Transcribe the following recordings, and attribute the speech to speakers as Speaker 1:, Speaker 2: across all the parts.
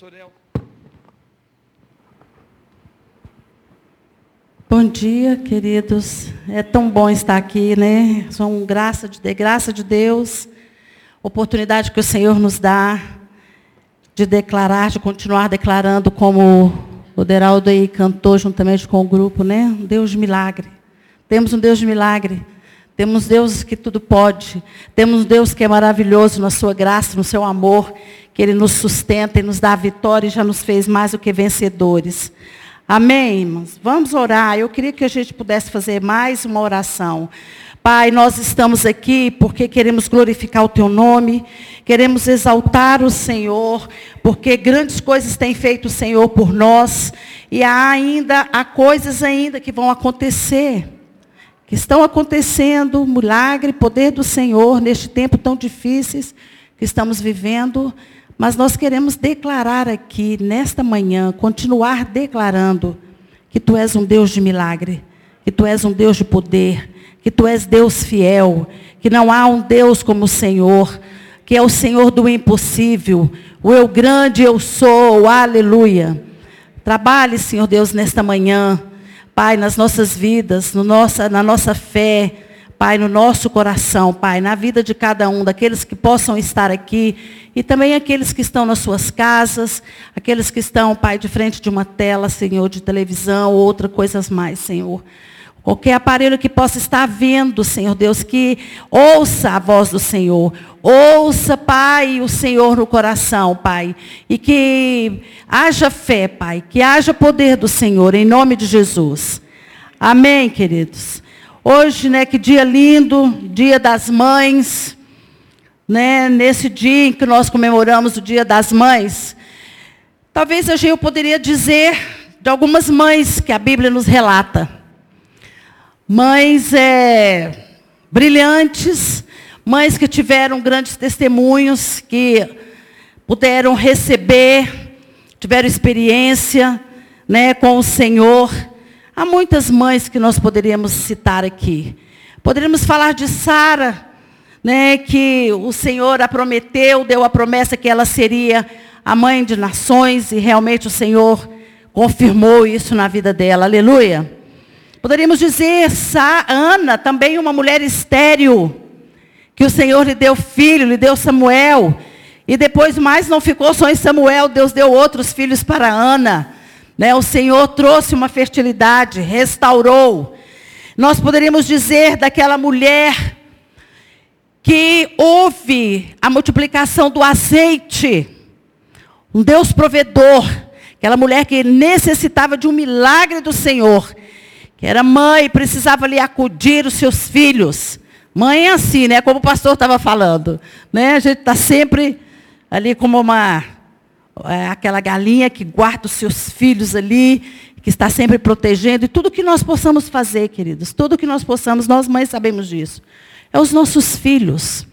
Speaker 1: Pastor El.
Speaker 2: Bom dia, queridos. É tão bom estar aqui, né? São graça de, graça de Deus, oportunidade que o Senhor nos dá de declarar, de continuar declarando como o Deraldo aí cantou juntamente com o grupo, né? Um Deus de milagre. Temos um Deus de milagre. Temos Deus que tudo pode. Temos um Deus que é maravilhoso na sua graça, no seu amor, que Ele nos sustenta e nos dá a vitória e já nos fez mais do que vencedores. Amém, irmãos? Vamos orar. Eu queria que a gente pudesse fazer mais uma oração. Pai, nós estamos aqui porque queremos glorificar o Teu nome, queremos exaltar o Senhor, porque grandes coisas tem feito o Senhor por nós, e há ainda, há coisas ainda que vão acontecer, que estão acontecendo, milagre, poder do Senhor, neste tempo tão difícil que estamos vivendo. Mas nós queremos declarar aqui, nesta manhã, continuar declarando que Tu és um Deus de milagre, que Tu és um Deus de poder, que Tu és Deus fiel, que não há um Deus como o Senhor, que é o Senhor do impossível, o eu grande eu sou, aleluia. Trabalhe, Senhor Deus, nesta manhã, Pai, nas nossas vidas, no nossa, na nossa fé, Pai, no nosso coração, Pai, na vida de cada um, daqueles que possam estar aqui e também aqueles que estão nas suas casas, aqueles que estão, Pai, de frente de uma tela, Senhor, de televisão ou coisas mais, Senhor. Qualquer aparelho que possa estar vendo, Senhor Deus, que ouça a voz do Senhor. Ouça, Pai, o Senhor no coração, Pai. E que haja fé, Pai. Que haja poder do Senhor, em nome de Jesus. Amém, queridos. Hoje, né, que dia lindo, dia das mães, né, nesse dia em que nós comemoramos o dia das mães, talvez hoje eu poderia dizer de algumas mães que a Bíblia nos relata. Mães é, brilhantes, mães que tiveram grandes testemunhos, que puderam receber, tiveram experiência né, com o Senhor. Há muitas mães que nós poderíamos citar aqui. Poderíamos falar de Sara, né, que o Senhor a prometeu, deu a promessa que ela seria a mãe de nações, e realmente o Senhor confirmou isso na vida dela. Aleluia. Poderíamos dizer, Ana, também uma mulher estéril, que o Senhor lhe deu filho, lhe deu Samuel, e depois mais não ficou só em Samuel, Deus deu outros filhos para Ana. Né? O Senhor trouxe uma fertilidade, restaurou. Nós poderíamos dizer daquela mulher que houve a multiplicação do azeite. Um Deus provedor. Aquela mulher que necessitava de um milagre do Senhor. Que era mãe, precisava ali acudir os seus filhos. Mãe é assim, né? Como o pastor estava falando. Né? A gente está sempre ali como uma aquela galinha que guarda os seus filhos ali, que está sempre protegendo, e tudo que nós possamos fazer, queridos, tudo que nós possamos, nós mães sabemos disso. É os nossos filhos.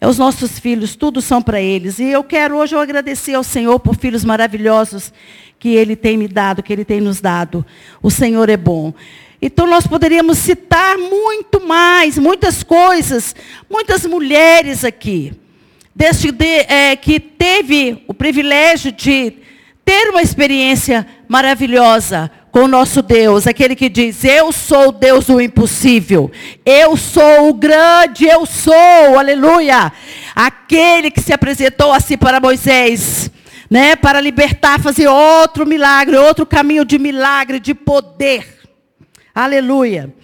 Speaker 2: É os nossos filhos, tudo são para eles. E eu quero hoje eu agradecer ao Senhor por filhos maravilhosos que Ele tem me dado, que Ele tem nos dado. O Senhor é bom. Então nós poderíamos citar muito mais, muitas coisas, muitas mulheres aqui deste, de, é, que teve o privilégio de ter uma experiência maravilhosa com o nosso Deus, aquele que diz: Eu sou o Deus do impossível, eu sou o grande, eu sou, aleluia. Aquele que se apresentou assim para Moisés, né, para libertar, fazer outro milagre, outro caminho de milagre, de poder, aleluia.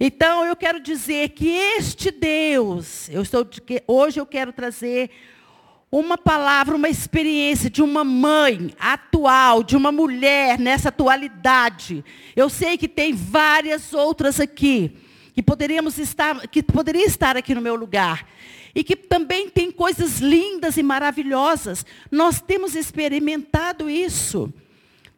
Speaker 2: Então eu quero dizer que este Deus, eu estou, hoje eu quero trazer uma palavra, uma experiência de uma mãe atual, de uma mulher nessa atualidade. Eu sei que tem várias outras aqui que poderíamos estar, que poderiam estar aqui no meu lugar. E que também tem coisas lindas e maravilhosas. Nós temos experimentado isso.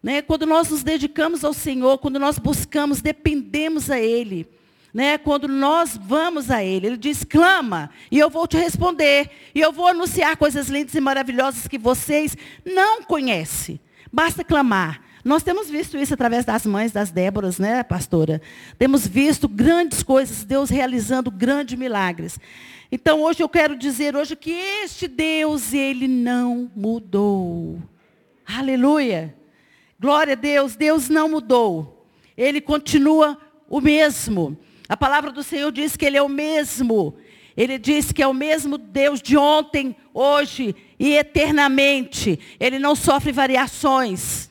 Speaker 2: Né? Quando nós nos dedicamos ao Senhor, quando nós buscamos, dependemos a Ele. Né, quando nós vamos a Ele, Ele diz: clama, e eu vou te responder, e eu vou anunciar coisas lindas e maravilhosas que vocês não conhecem. Basta clamar. Nós temos visto isso através das mães das Déboras, né, pastora? Temos visto grandes coisas, Deus realizando grandes milagres. Então, hoje eu quero dizer hoje que este Deus, ele não mudou. Aleluia. Glória a Deus. Deus não mudou. Ele continua o mesmo. A palavra do Senhor diz que Ele é o mesmo. Ele diz que é o mesmo Deus de ontem, hoje e eternamente. Ele não sofre variações.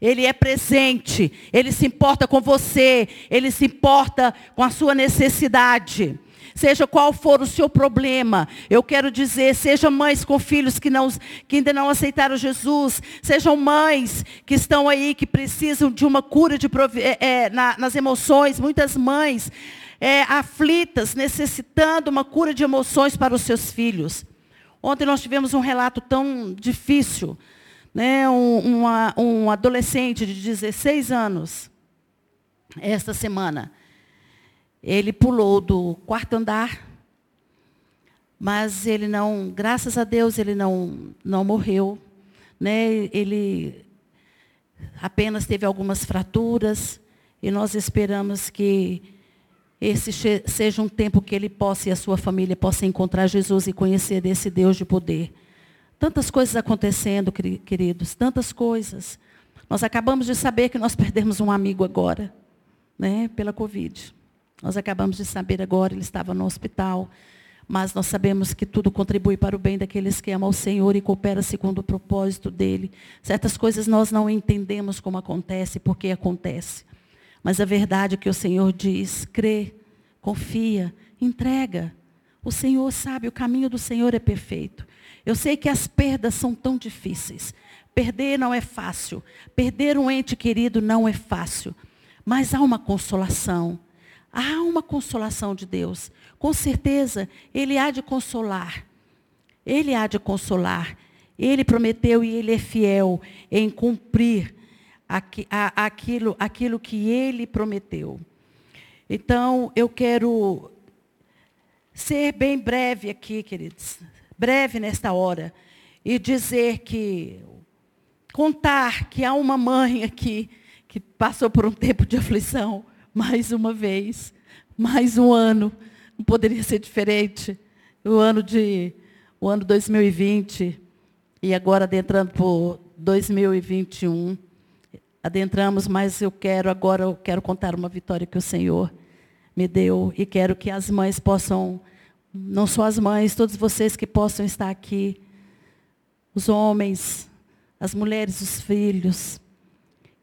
Speaker 2: Ele é presente. Ele se importa com você. Ele se importa com a sua necessidade seja qual for o seu problema. Eu quero dizer, sejam mães com filhos que, não, que ainda não aceitaram Jesus, sejam mães que estão aí, que precisam de uma cura de, é, é, na, nas emoções, muitas mães é, aflitas, necessitando uma cura de emoções para os seus filhos. Ontem nós tivemos um relato tão difícil, né? um, uma, um adolescente de 16 anos, esta semana, ele pulou do quarto andar, mas ele não, graças a Deus, ele não, não morreu. Né? Ele apenas teve algumas fraturas e nós esperamos que esse seja um tempo que ele possa e a sua família possa encontrar Jesus e conhecer desse Deus de poder. Tantas coisas acontecendo, queridos, tantas coisas. Nós acabamos de saber que nós perdemos um amigo agora, né, pela Covid. Nós acabamos de saber agora, ele estava no hospital. Mas nós sabemos que tudo contribui para o bem daqueles que amam o Senhor e cooperam segundo o propósito dele. Certas coisas nós não entendemos como acontece, porque acontece. Mas a verdade é que o Senhor diz, crê, confia, entrega. O Senhor sabe, o caminho do Senhor é perfeito. Eu sei que as perdas são tão difíceis. Perder não é fácil. Perder um ente querido não é fácil. Mas há uma consolação. Há uma consolação de Deus. Com certeza, Ele há de consolar. Ele há de consolar. Ele prometeu e Ele é fiel em cumprir aquilo, aquilo que Ele prometeu. Então, eu quero ser bem breve aqui, queridos. Breve nesta hora. E dizer que, contar que há uma mãe aqui que passou por um tempo de aflição mais uma vez, mais um ano. Não poderia ser diferente. O ano de o ano 2020 e agora adentrando por 2021. Adentramos, mas eu quero agora eu quero contar uma vitória que o Senhor me deu e quero que as mães possam não só as mães, todos vocês que possam estar aqui, os homens, as mulheres, os filhos,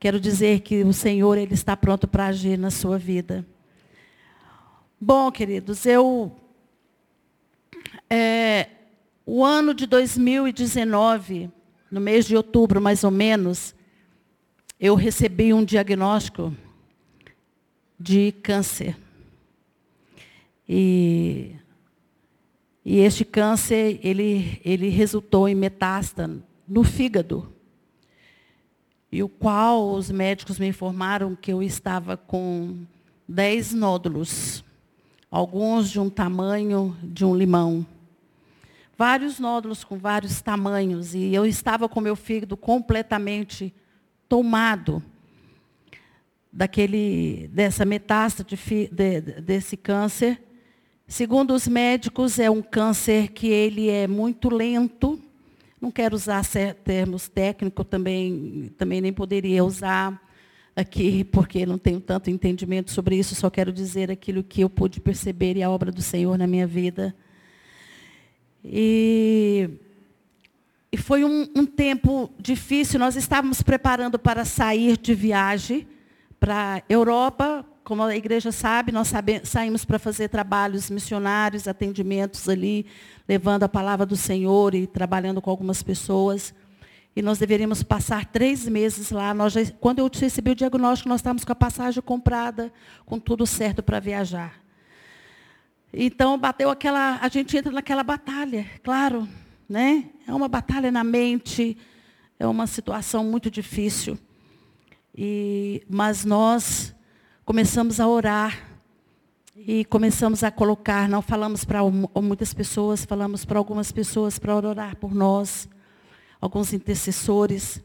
Speaker 2: Quero dizer que o Senhor ele está pronto para agir na sua vida. Bom, queridos, eu é, o ano de 2019, no mês de outubro mais ou menos, eu recebi um diagnóstico de câncer. E, e este câncer, ele, ele resultou em metástase no fígado e o qual os médicos me informaram que eu estava com 10 nódulos, alguns de um tamanho de um limão. Vários nódulos com vários tamanhos, e eu estava com meu fígado completamente tomado daquele, dessa metástase de, de, desse câncer. Segundo os médicos, é um câncer que ele é muito lento, não quero usar termos técnicos, também, também nem poderia usar aqui, porque não tenho tanto entendimento sobre isso, só quero dizer aquilo que eu pude perceber e a obra do Senhor na minha vida. E, e foi um, um tempo difícil, nós estávamos preparando para sair de viagem para a Europa, como a igreja sabe, nós saímos para fazer trabalhos missionários, atendimentos ali, levando a palavra do Senhor e trabalhando com algumas pessoas. E nós deveríamos passar três meses lá. Nós já, quando eu recebi o diagnóstico, nós estávamos com a passagem comprada, com tudo certo para viajar. Então bateu aquela, a gente entra naquela batalha, claro, né? É uma batalha na mente, é uma situação muito difícil. E, mas nós começamos a orar e começamos a colocar, não falamos para muitas pessoas, falamos para algumas pessoas para orar por nós, alguns intercessores,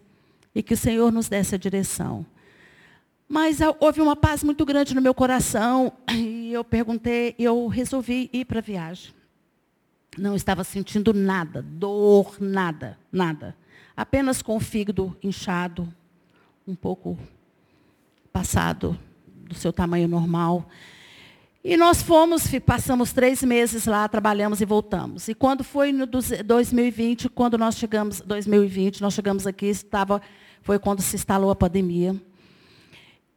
Speaker 2: e que o Senhor nos desse a direção. Mas houve uma paz muito grande no meu coração, e eu perguntei, eu resolvi ir para a viagem. Não estava sentindo nada, dor, nada, nada. apenas com o fígado inchado, um pouco passado do seu tamanho normal. E nós fomos, passamos três meses lá, trabalhamos e voltamos. E quando foi no 2020, quando nós chegamos, 2020, nós chegamos aqui, estava, foi quando se instalou a pandemia.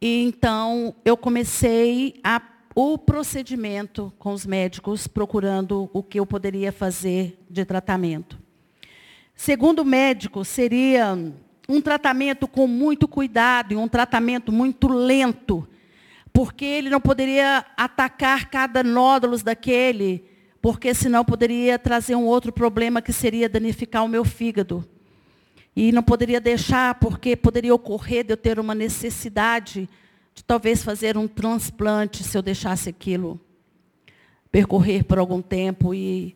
Speaker 2: E então eu comecei a, o procedimento com os médicos, procurando o que eu poderia fazer de tratamento. Segundo o médico, seria um tratamento com muito cuidado e um tratamento muito lento porque ele não poderia atacar cada nódulo daquele, porque senão poderia trazer um outro problema que seria danificar o meu fígado. E não poderia deixar, porque poderia ocorrer de eu ter uma necessidade de talvez fazer um transplante se eu deixasse aquilo percorrer por algum tempo e,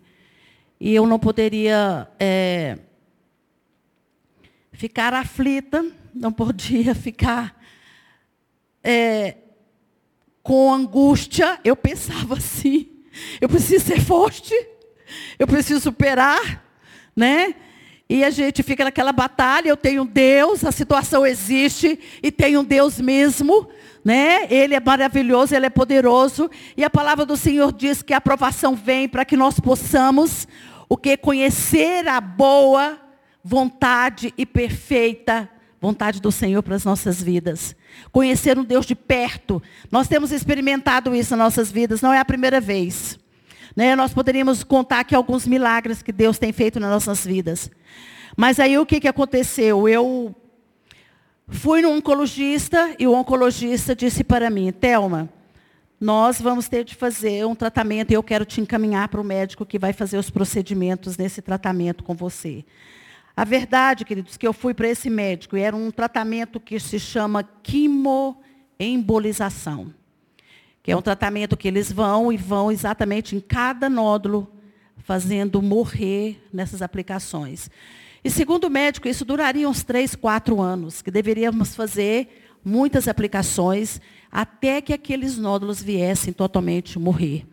Speaker 2: e eu não poderia é, ficar aflita, não podia ficar é, com angústia, eu pensava assim: eu preciso ser forte, eu preciso superar, né? E a gente fica naquela batalha, eu tenho Deus, a situação existe e tenho Deus mesmo, né? Ele é maravilhoso, ele é poderoso, e a palavra do Senhor diz que a aprovação vem para que nós possamos o que conhecer a boa vontade e perfeita vontade do Senhor para as nossas vidas. Conhecer um Deus de perto. Nós temos experimentado isso nas nossas vidas, não é a primeira vez. Né? Nós poderíamos contar aqui alguns milagres que Deus tem feito nas nossas vidas. Mas aí o que, que aconteceu? Eu fui no oncologista e o oncologista disse para mim, Thelma, nós vamos ter de fazer um tratamento e eu quero te encaminhar para o médico que vai fazer os procedimentos nesse tratamento com você. A verdade, queridos, que eu fui para esse médico e era um tratamento que se chama quimoembolização. Que é um tratamento que eles vão e vão exatamente em cada nódulo, fazendo morrer nessas aplicações. E segundo o médico, isso duraria uns três, quatro anos, que deveríamos fazer muitas aplicações até que aqueles nódulos viessem totalmente morrer.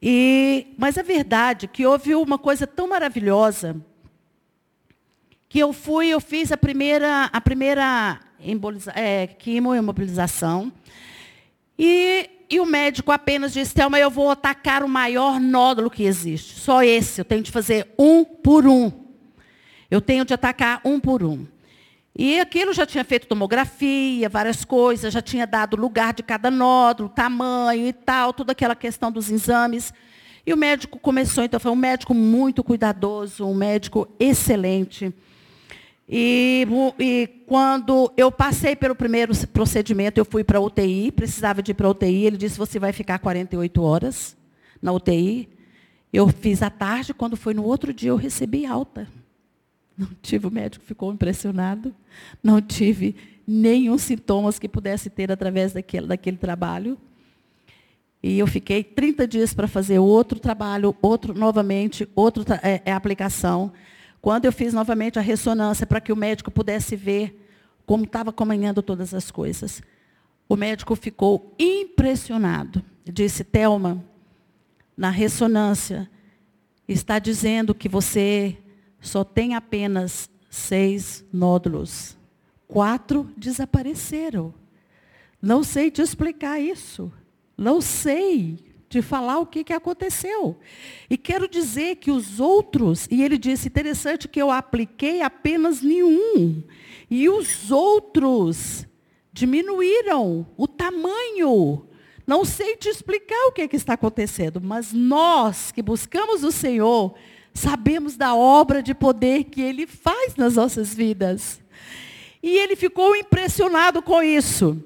Speaker 2: E, mas a verdade é que houve uma coisa tão maravilhosa que eu fui, eu fiz a primeira, a primeira emboliza, é, quimioimobilização. E, e o médico apenas disse, Thelma, eu vou atacar o maior nódulo que existe. Só esse, eu tenho de fazer um por um. Eu tenho de atacar um por um. E aquilo já tinha feito tomografia, várias coisas, já tinha dado lugar de cada nódulo, tamanho e tal, toda aquela questão dos exames. E o médico começou, então, foi um médico muito cuidadoso, um médico excelente. E, e, quando eu passei pelo primeiro procedimento, eu fui para a UTI, precisava de ir para a UTI. Ele disse, você vai ficar 48 horas na UTI. Eu fiz à tarde, quando foi no outro dia, eu recebi alta. Não tive, o médico ficou impressionado. Não tive nenhum sintomas que pudesse ter através daquele, daquele trabalho. E eu fiquei 30 dias para fazer outro trabalho, outro novamente, outra é, é, aplicação. Quando eu fiz novamente a ressonância para que o médico pudesse ver como estava caminhando todas as coisas, o médico ficou impressionado. Disse, Telma, na ressonância, está dizendo que você só tem apenas seis nódulos. Quatro desapareceram. Não sei te explicar isso. Não sei de falar o que, que aconteceu. E quero dizer que os outros, e ele disse, interessante que eu apliquei apenas nenhum. E os outros diminuíram o tamanho. Não sei te explicar o que, que está acontecendo, mas nós que buscamos o Senhor, sabemos da obra de poder que Ele faz nas nossas vidas. E ele ficou impressionado com isso.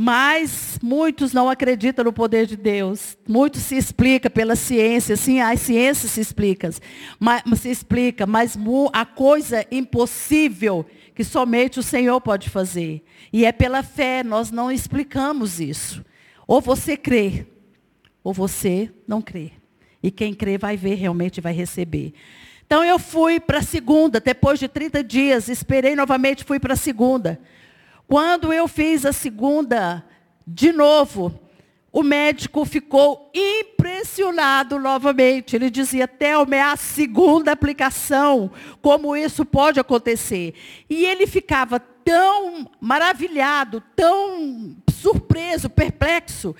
Speaker 2: Mas muitos não acreditam no poder de Deus. Muito se explica pela ciência, sim, a ciência se explica, mas, se explica, mas a coisa impossível que somente o Senhor pode fazer. E é pela fé, nós não explicamos isso. Ou você crê, ou você não crê. E quem crê vai ver, realmente vai receber. Então eu fui para a segunda, depois de 30 dias, esperei novamente, fui para a segunda. Quando eu fiz a segunda, de novo, o médico ficou impressionado novamente. Ele dizia, Thelma, é a segunda aplicação. Como isso pode acontecer? E ele ficava tão maravilhado, tão surpreso, perplexo,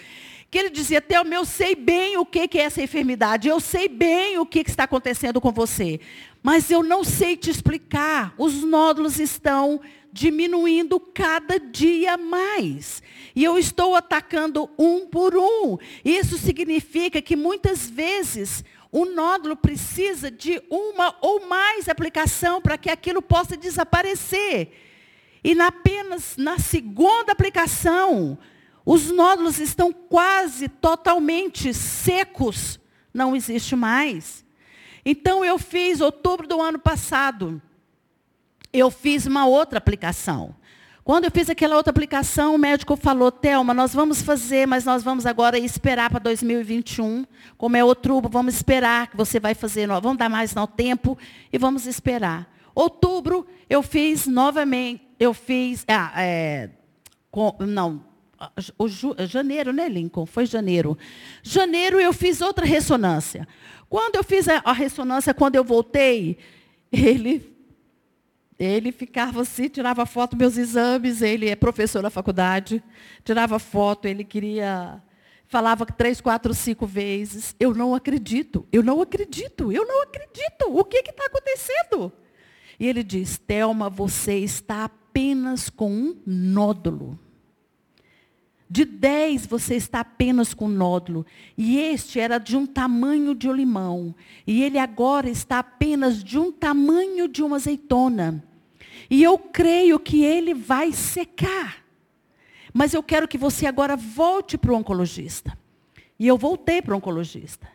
Speaker 2: que ele dizia, Thelma, eu sei bem o que é essa enfermidade, eu sei bem o que está acontecendo com você, mas eu não sei te explicar. Os nódulos estão diminuindo cada dia mais. E eu estou atacando um por um. Isso significa que muitas vezes o nódulo precisa de uma ou mais aplicação para que aquilo possa desaparecer. E na, apenas na segunda aplicação, os nódulos estão quase totalmente secos. Não existe mais. Então eu fiz, outubro do ano passado, eu fiz uma outra aplicação. Quando eu fiz aquela outra aplicação, o médico falou, Thelma, nós vamos fazer, mas nós vamos agora esperar para 2021. Como é outubro, vamos esperar que você vai fazer, vamos dar mais no tempo e vamos esperar. Outubro, eu fiz novamente, eu fiz, ah, é, com, não, o ju, janeiro, né, Lincoln? Foi janeiro. Janeiro eu fiz outra ressonância. Quando eu fiz a, a ressonância, quando eu voltei, ele ele ficava assim, tirava foto meus exames, ele é professor na faculdade, tirava foto, ele queria, falava três, quatro, cinco vezes. Eu não acredito, eu não acredito, eu não acredito. O que está acontecendo? E ele diz, Thelma, você está apenas com um nódulo. De 10 você está apenas com nódulo. E este era de um tamanho de um limão. E ele agora está apenas de um tamanho de uma azeitona. E eu creio que ele vai secar. Mas eu quero que você agora volte para o oncologista. E eu voltei para o oncologista.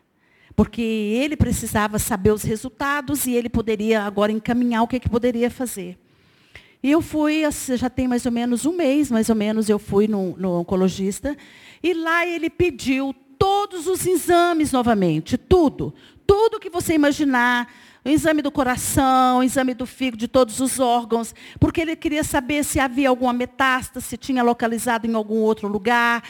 Speaker 2: Porque ele precisava saber os resultados e ele poderia agora encaminhar o que, que poderia fazer. E eu fui, já tem mais ou menos um mês, mais ou menos, eu fui no, no oncologista. E lá ele pediu todos os exames novamente, tudo. Tudo que você imaginar, o exame do coração, o exame do fígado, de todos os órgãos, porque ele queria saber se havia alguma metástase, se tinha localizado em algum outro lugar.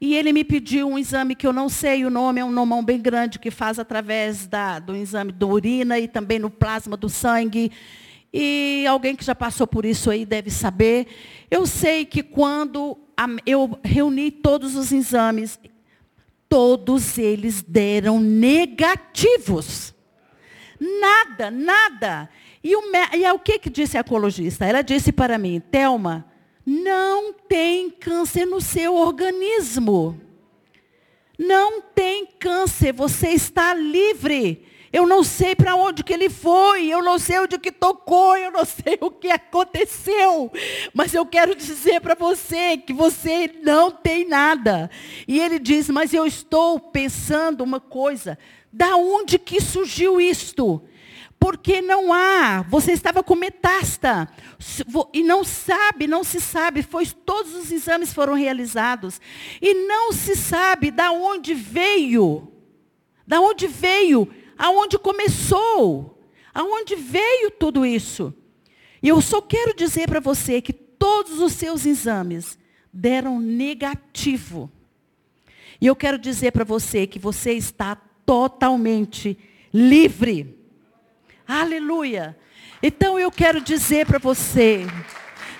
Speaker 2: E ele me pediu um exame que eu não sei o nome, é um nomão bem grande, que faz através da, do exame da urina e também no plasma do sangue. E alguém que já passou por isso aí deve saber. Eu sei que quando eu reuni todos os exames, todos eles deram negativos. Nada, nada. E, o, e é o que, que disse a ecologista? Ela disse para mim, Thelma, não tem câncer no seu organismo. Não tem câncer, você está livre. Eu não sei para onde que ele foi, eu não sei onde que tocou, eu não sei o que aconteceu. Mas eu quero dizer para você que você não tem nada. E ele diz: "Mas eu estou pensando uma coisa, da onde que surgiu isto?" Porque não há, você estava com metasta e não sabe, não se sabe, pois todos os exames foram realizados e não se sabe da onde veio. Da onde veio aonde começou, aonde veio tudo isso. E eu só quero dizer para você que todos os seus exames deram negativo. E eu quero dizer para você que você está totalmente livre. Aleluia. Então eu quero dizer para você,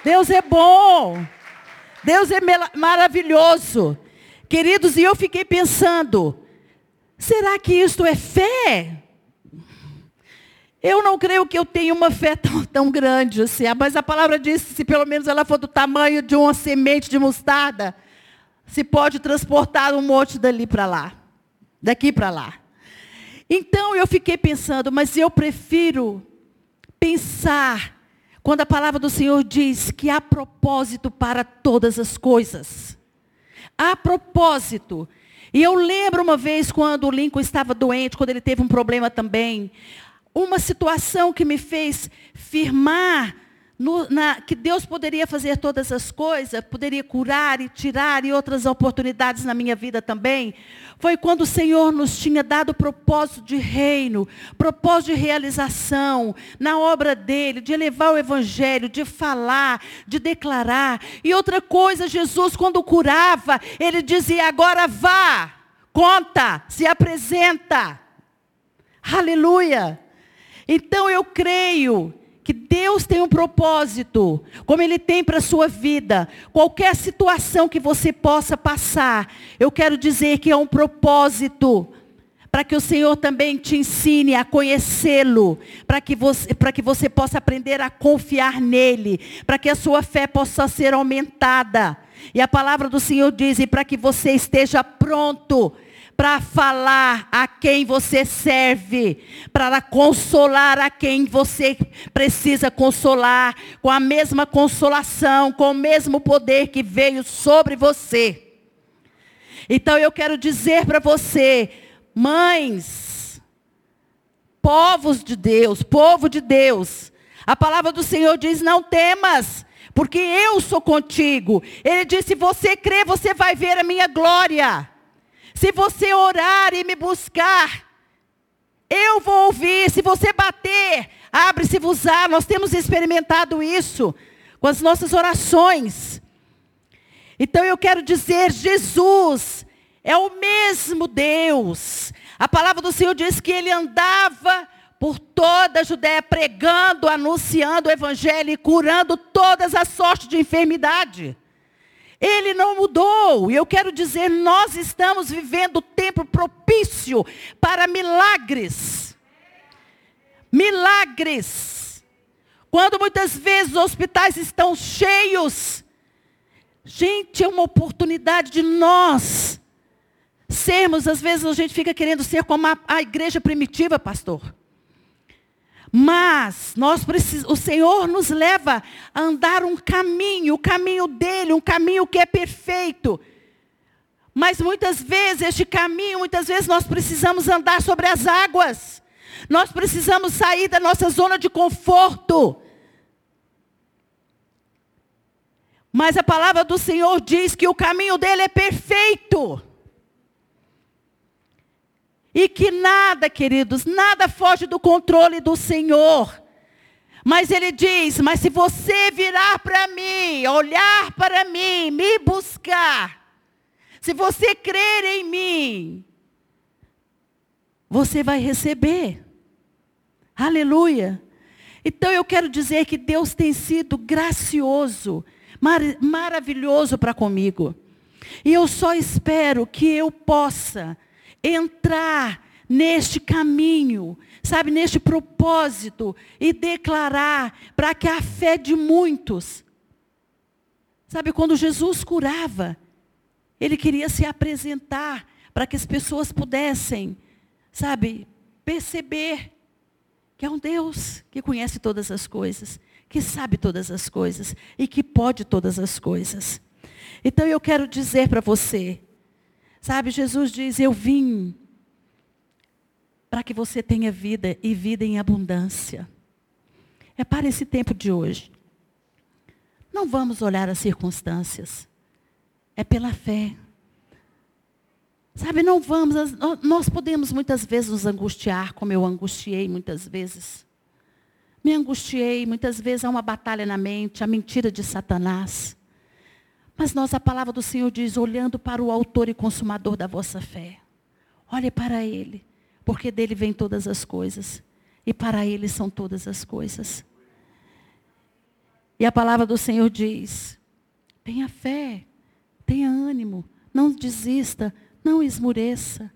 Speaker 2: Deus é bom. Deus é maravilhoso. Queridos, e eu fiquei pensando, Será que isto é fé? Eu não creio que eu tenha uma fé tão, tão grande assim, mas a palavra diz que se pelo menos ela for do tamanho de uma semente de mostarda, se pode transportar um monte dali para lá, daqui para lá. Então eu fiquei pensando, mas eu prefiro pensar quando a palavra do Senhor diz que há propósito para todas as coisas. Há propósito. E eu lembro uma vez quando o Lincoln estava doente, quando ele teve um problema também, uma situação que me fez firmar no, na, que Deus poderia fazer todas as coisas, poderia curar e tirar e outras oportunidades na minha vida também, foi quando o Senhor nos tinha dado propósito de reino, propósito de realização na obra dele, de levar o evangelho, de falar, de declarar. E outra coisa, Jesus, quando curava, ele dizia: agora vá, conta, se apresenta. Aleluia. Então eu creio que Deus tem um propósito, como Ele tem para a sua vida. Qualquer situação que você possa passar, eu quero dizer que é um propósito. Para que o Senhor também te ensine a conhecê-lo, para que, você, que você possa aprender a confiar nele, para que a sua fé possa ser aumentada. E a palavra do Senhor diz: e para que você esteja pronto para falar a quem você serve, para consolar a quem você precisa consolar, com a mesma consolação, com o mesmo poder que veio sobre você. Então eu quero dizer para você, mães, povos de Deus, povo de Deus, a palavra do Senhor diz: não temas, porque eu sou contigo. Ele disse: você crê, você vai ver a minha glória. Se você orar e me buscar, eu vou ouvir. Se você bater, abre-se-vos-á. Nós temos experimentado isso com as nossas orações. Então eu quero dizer, Jesus é o mesmo Deus. A palavra do Senhor diz que ele andava por toda a Judéia pregando, anunciando o evangelho e curando todas as sortes de enfermidade. Ele não mudou. E eu quero dizer, nós estamos vivendo tempo propício para milagres. Milagres. Quando muitas vezes os hospitais estão cheios. Gente, é uma oportunidade de nós sermos, às vezes a gente fica querendo ser como a, a igreja primitiva, pastor. Mas nós o Senhor nos leva a andar um caminho, o caminho dele, um caminho que é perfeito. Mas muitas vezes este caminho, muitas vezes nós precisamos andar sobre as águas. Nós precisamos sair da nossa zona de conforto. Mas a palavra do Senhor diz que o caminho dele é perfeito. E que nada, queridos, nada foge do controle do Senhor. Mas ele diz: Mas se você virar para mim, olhar para mim, me buscar, se você crer em mim, você vai receber. Aleluia. Então eu quero dizer que Deus tem sido gracioso, mar maravilhoso para comigo. E eu só espero que eu possa entrar neste caminho, sabe, neste propósito e declarar para que a fé de muitos, sabe, quando Jesus curava, ele queria se apresentar para que as pessoas pudessem, sabe, perceber que é um Deus que conhece todas as coisas, que sabe todas as coisas e que pode todas as coisas. Então eu quero dizer para você, Sabe, Jesus diz: Eu vim para que você tenha vida e vida em abundância. É para esse tempo de hoje. Não vamos olhar as circunstâncias. É pela fé. Sabe, não vamos. Nós podemos muitas vezes nos angustiar, como eu angustiei muitas vezes. Me angustiei, muitas vezes há uma batalha na mente, a mentira de Satanás. Mas nós, a palavra do Senhor diz, olhando para o autor e consumador da vossa fé. Olhe para ele, porque dele vêm todas as coisas. E para ele são todas as coisas. E a palavra do Senhor diz, tenha fé, tenha ânimo, não desista, não esmureça.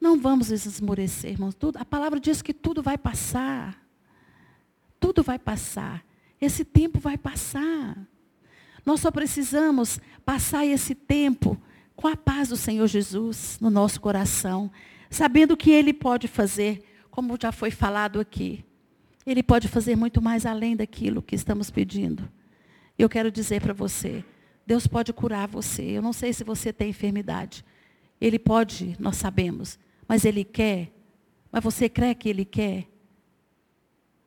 Speaker 2: Não vamos esmorecer, irmãos. Tudo, a palavra diz que tudo vai passar. Tudo vai passar. Esse tempo vai passar. Nós só precisamos passar esse tempo com a paz do Senhor Jesus no nosso coração, sabendo que Ele pode fazer, como já foi falado aqui. Ele pode fazer muito mais além daquilo que estamos pedindo. Eu quero dizer para você, Deus pode curar você. Eu não sei se você tem enfermidade. Ele pode, nós sabemos, mas Ele quer. Mas você crê que Ele quer?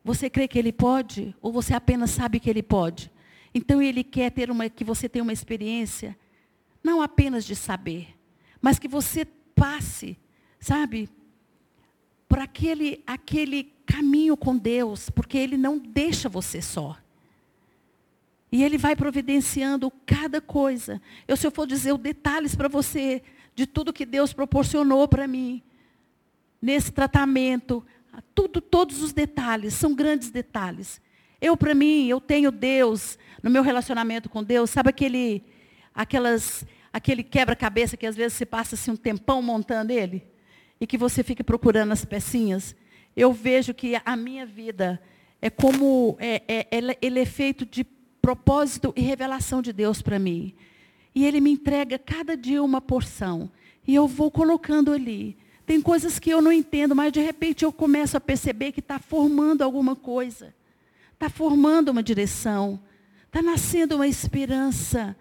Speaker 2: Você crê que Ele pode? Ou você apenas sabe que Ele pode? Então Ele quer ter uma, que você tenha uma experiência, não apenas de saber, mas que você passe, sabe, por aquele, aquele caminho com Deus, porque Ele não deixa você só. E Ele vai providenciando cada coisa. Eu, se eu for dizer os detalhes para você de tudo que Deus proporcionou para mim, nesse tratamento, tudo, todos os detalhes, são grandes detalhes. Eu, para mim, eu tenho Deus, no meu relacionamento com Deus, sabe aquele, aquelas, aquele quebra-cabeça que às vezes você passa assim, um tempão montando ele? E que você fica procurando as pecinhas? Eu vejo que a minha vida é como, é, é, ele é feito de propósito e revelação de Deus para mim. E Ele me entrega cada dia uma porção. E eu vou colocando ali. Tem coisas que eu não entendo, mas de repente eu começo a perceber que está formando alguma coisa. Está formando uma direção. Está nascendo uma esperança.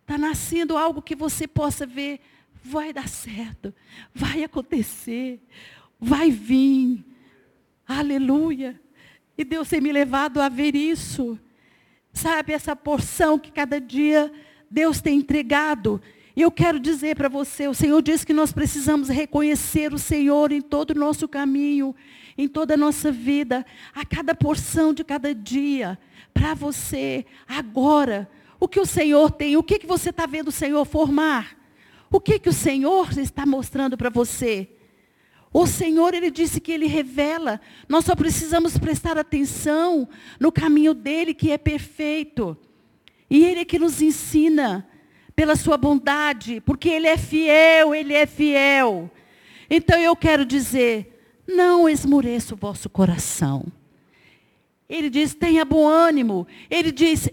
Speaker 2: Está nascendo algo que você possa ver. Vai dar certo. Vai acontecer. Vai vir. Aleluia. E Deus tem me levado a ver isso. Sabe, essa porção que cada dia Deus tem entregado. E eu quero dizer para você, o Senhor diz que nós precisamos reconhecer o Senhor em todo o nosso caminho, em toda a nossa vida, a cada porção de cada dia, para você, agora. O que o Senhor tem, o que, que você está vendo o Senhor formar? O que, que o Senhor está mostrando para você? O Senhor, Ele disse que Ele revela. Nós só precisamos prestar atenção no caminho dEle, que é perfeito. E Ele é que nos ensina pela sua bondade, porque Ele é fiel, Ele é fiel. Então eu quero dizer, não esmoreça o vosso coração. Ele diz, tenha bom ânimo. Ele diz,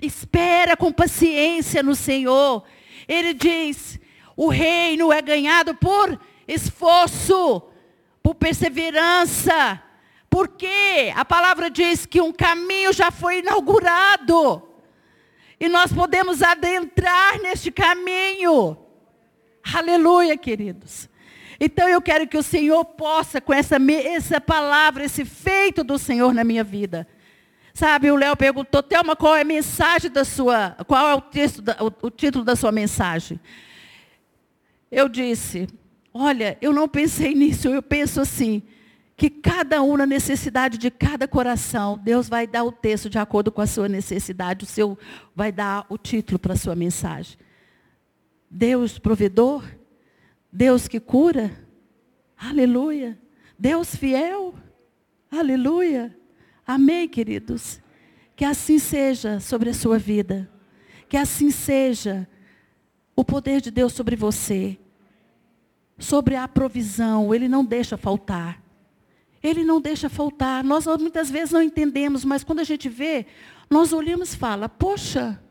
Speaker 2: espera com paciência no Senhor. Ele diz, o reino é ganhado por esforço, por perseverança. Porque a palavra diz que um caminho já foi inaugurado. E nós podemos adentrar neste caminho. Aleluia, queridos. Então eu quero que o Senhor possa, com essa, essa palavra, esse feito do Senhor na minha vida. Sabe, o Léo perguntou, Thelma, qual é a mensagem da sua, qual é o, texto da, o, o título da sua mensagem? Eu disse, olha, eu não pensei nisso, eu penso assim, que cada um na necessidade de cada coração, Deus vai dar o texto de acordo com a sua necessidade, o seu vai dar o título para a sua mensagem. Deus provedor, Deus que cura, aleluia. Deus fiel, aleluia. Amém, queridos. Que assim seja sobre a sua vida. Que assim seja o poder de Deus sobre você. Sobre a provisão, Ele não deixa faltar. Ele não deixa faltar. Nós muitas vezes não entendemos, mas quando a gente vê, nós olhamos e fala: "Poxa,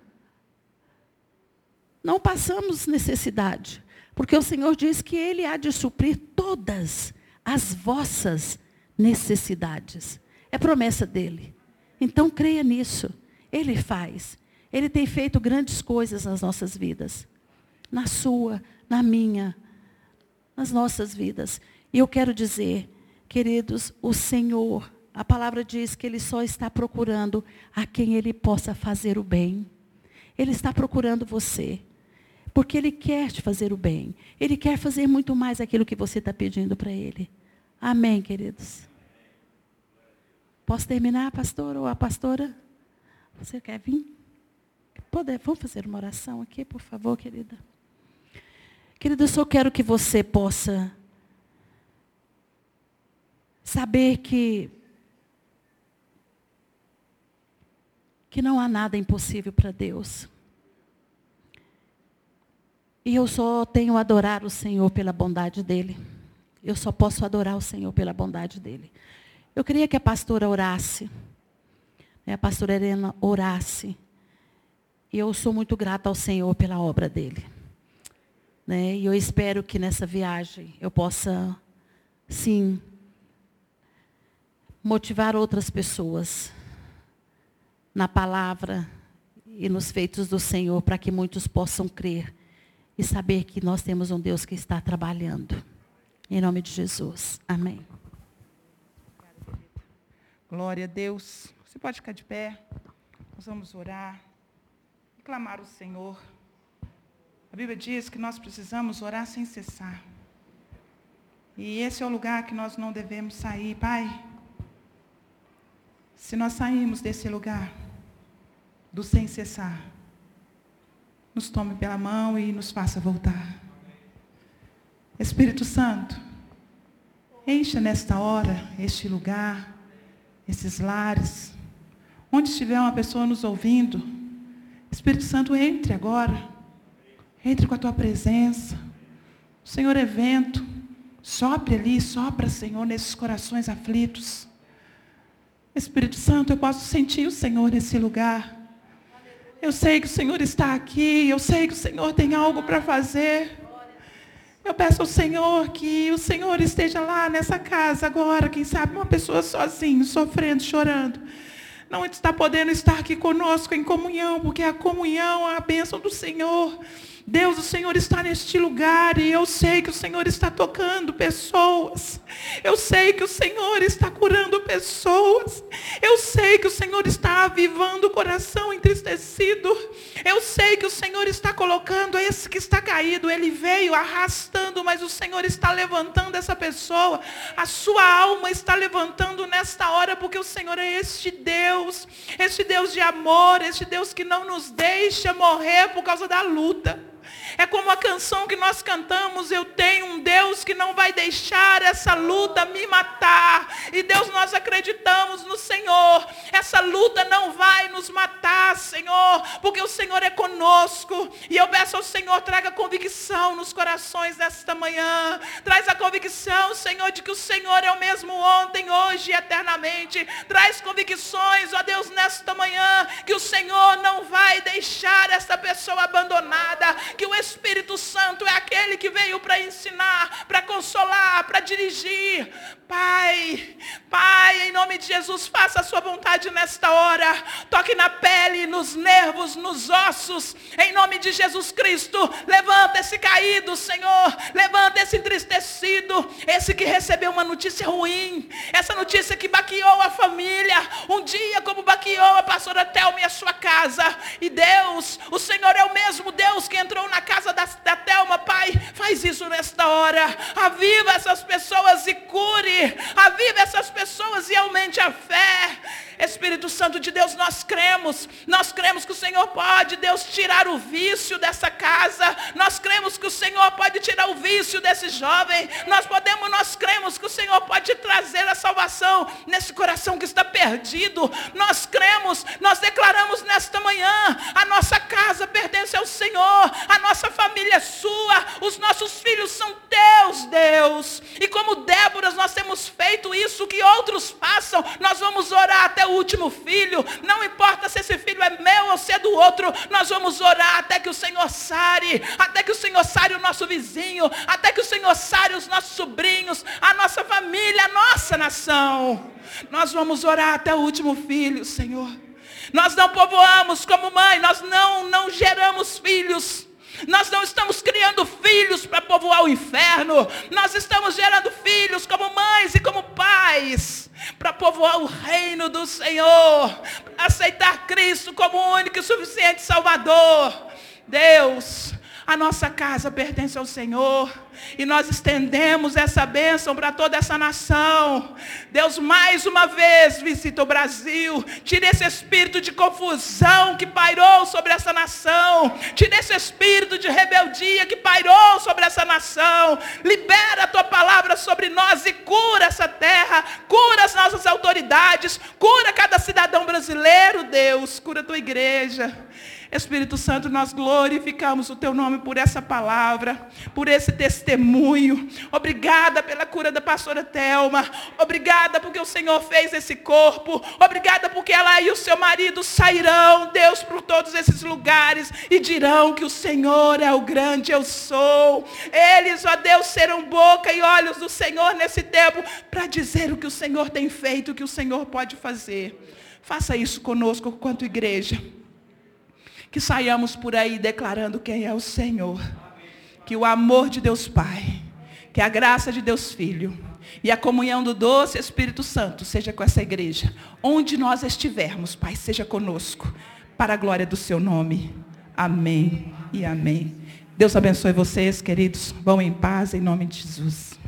Speaker 2: não passamos necessidade, porque o Senhor diz que ele há de suprir todas as vossas necessidades. É promessa dele. Então creia nisso. Ele faz. Ele tem feito grandes coisas nas nossas vidas. Na sua, na minha, nas nossas vidas. E eu quero dizer, Queridos, o Senhor, a palavra diz que Ele só está procurando a quem Ele possa fazer o bem. Ele está procurando você. Porque Ele quer te fazer o bem. Ele quer fazer muito mais aquilo que você está pedindo para Ele. Amém, queridos? Posso terminar, pastor ou a pastora? Você quer vir? Pode, vamos fazer uma oração aqui, por favor, querida. Querida, eu só quero que você possa Saber que que não há nada impossível para Deus. E eu só tenho a adorar o Senhor pela bondade dele. Eu só posso adorar o Senhor pela bondade dele. Eu queria que a pastora orasse. Né, a pastora Helena orasse. E eu sou muito grata ao Senhor pela obra dele. Né? E eu espero que nessa viagem eu possa, sim, motivar outras pessoas na palavra e nos feitos do Senhor, para que muitos possam crer e saber que nós temos um Deus que está trabalhando. Em nome de Jesus. Amém.
Speaker 1: Glória a Deus. Você pode ficar de pé. Nós vamos orar, clamar o Senhor. A Bíblia diz que nós precisamos orar sem cessar. E esse é o lugar que nós não devemos sair, Pai. Se nós sairmos desse lugar, do sem cessar, nos tome pela mão e nos faça voltar. Espírito Santo, encha nesta hora este lugar, esses lares, onde estiver uma pessoa nos ouvindo. Espírito Santo, entre agora, entre com a tua presença. O Senhor é vento, sopre ali, sopra, Senhor, nesses corações aflitos. Espírito Santo, eu posso sentir o Senhor nesse lugar. Eu sei que o Senhor está aqui, eu sei que o Senhor tem algo para fazer. Eu peço ao Senhor que o Senhor esteja lá nessa casa agora, quem sabe uma pessoa sozinho, sofrendo, chorando. Não está podendo estar aqui conosco em comunhão, porque a comunhão é a bênção do Senhor. Deus, o Senhor está neste lugar e eu sei que o Senhor está tocando pessoas. Eu sei que o Senhor está curando pessoas. Eu sei que o Senhor está avivando o coração entristecido. Eu sei que o Senhor está colocando esse que está caído. Ele veio arrastando, mas o Senhor está levantando essa pessoa. A sua alma está levantando nesta hora, porque o Senhor é este Deus. Este Deus de amor, este Deus que não nos deixa morrer por causa da luta. É como a canção que nós cantamos, eu tenho um Deus que não vai deixar essa luta me matar. E Deus, nós acreditamos no Senhor. Essa luta não vai nos matar, Senhor, porque o Senhor é conosco. E eu peço ao Senhor, traga convicção nos corações nesta manhã. Traz a convicção, Senhor, de que o Senhor é o mesmo ontem, hoje e eternamente. Traz convicções, ó Deus, nesta manhã, que o Senhor não vai deixar essa pessoa abandonada, que o Espírito Santo é aquele que veio para ensinar, para consolar, para dirigir. Pai, Pai, em nome de Jesus, faça a sua vontade nesta hora. Toque na pele, nos nervos, nos ossos. Em nome de Jesus Cristo, levanta esse caído, Senhor. Levanta esse entristecido, esse que recebeu uma notícia ruim. Essa notícia que baqueou a família. Um dia como baqueou a pastora Thelma e a sua casa. E Deus, o Senhor é o mesmo Deus que entrou na casa da, da Thelma, Pai. Faz isso nesta hora. Aviva essas pessoas e cure aviva essas pessoas e aumente a fé. Espírito Santo de Deus, nós cremos, nós cremos que o Senhor pode, Deus, tirar o vício dessa casa, nós cremos que o Senhor pode tirar o vício desse jovem, nós podemos, nós cremos que o Senhor pode trazer a salvação nesse coração que está perdido, nós cremos, nós declaramos nesta manhã, a nossa casa Senhor, a nossa família é sua, os nossos filhos são teus, Deus, e como Déboras nós temos feito isso que outros façam, nós vamos orar até o último filho, não importa se esse filho é meu ou se é do outro, nós vamos orar até que o Senhor sare, até que o Senhor sare o nosso vizinho, até que o Senhor sare os nossos sobrinhos, a nossa família, a nossa nação. Nós vamos orar até o último filho, Senhor. Nós não povoamos como mãe, nós não, não geramos filhos nós não estamos criando filhos para povoar o inferno. Nós estamos gerando filhos como mães e como pais para povoar o reino do Senhor, aceitar Cristo como único e suficiente Salvador. Deus, a nossa casa pertence ao Senhor. E nós estendemos essa bênção para toda essa nação. Deus, mais uma vez, visita o Brasil. Tire esse espírito de confusão que pairou sobre essa nação. Tire esse espírito de rebeldia que pairou sobre essa nação. Libera a tua palavra sobre nós e cura essa terra. Cura as nossas autoridades. Cura cada cidadão brasileiro, Deus. Cura a tua igreja. Espírito Santo, nós glorificamos o teu nome por essa palavra, por esse testemunho. Obrigada pela cura da pastora Telma. Obrigada porque o Senhor fez esse corpo. Obrigada porque ela e o seu marido sairão, Deus, por todos esses lugares e dirão que o Senhor é o grande eu sou. Eles, ó Deus, serão boca e olhos do Senhor nesse tempo para dizer o que o Senhor tem feito, o que o Senhor pode fazer. Faça isso conosco quanto igreja que saiamos por aí declarando quem é o Senhor. Que o amor de Deus Pai, que a graça de Deus Filho E a comunhão do doce Espírito Santo seja com essa igreja. Onde nós estivermos, Pai, seja conosco. Para a glória do seu nome. Amém e amém. Deus abençoe vocês, queridos. Vão em paz, em nome de Jesus.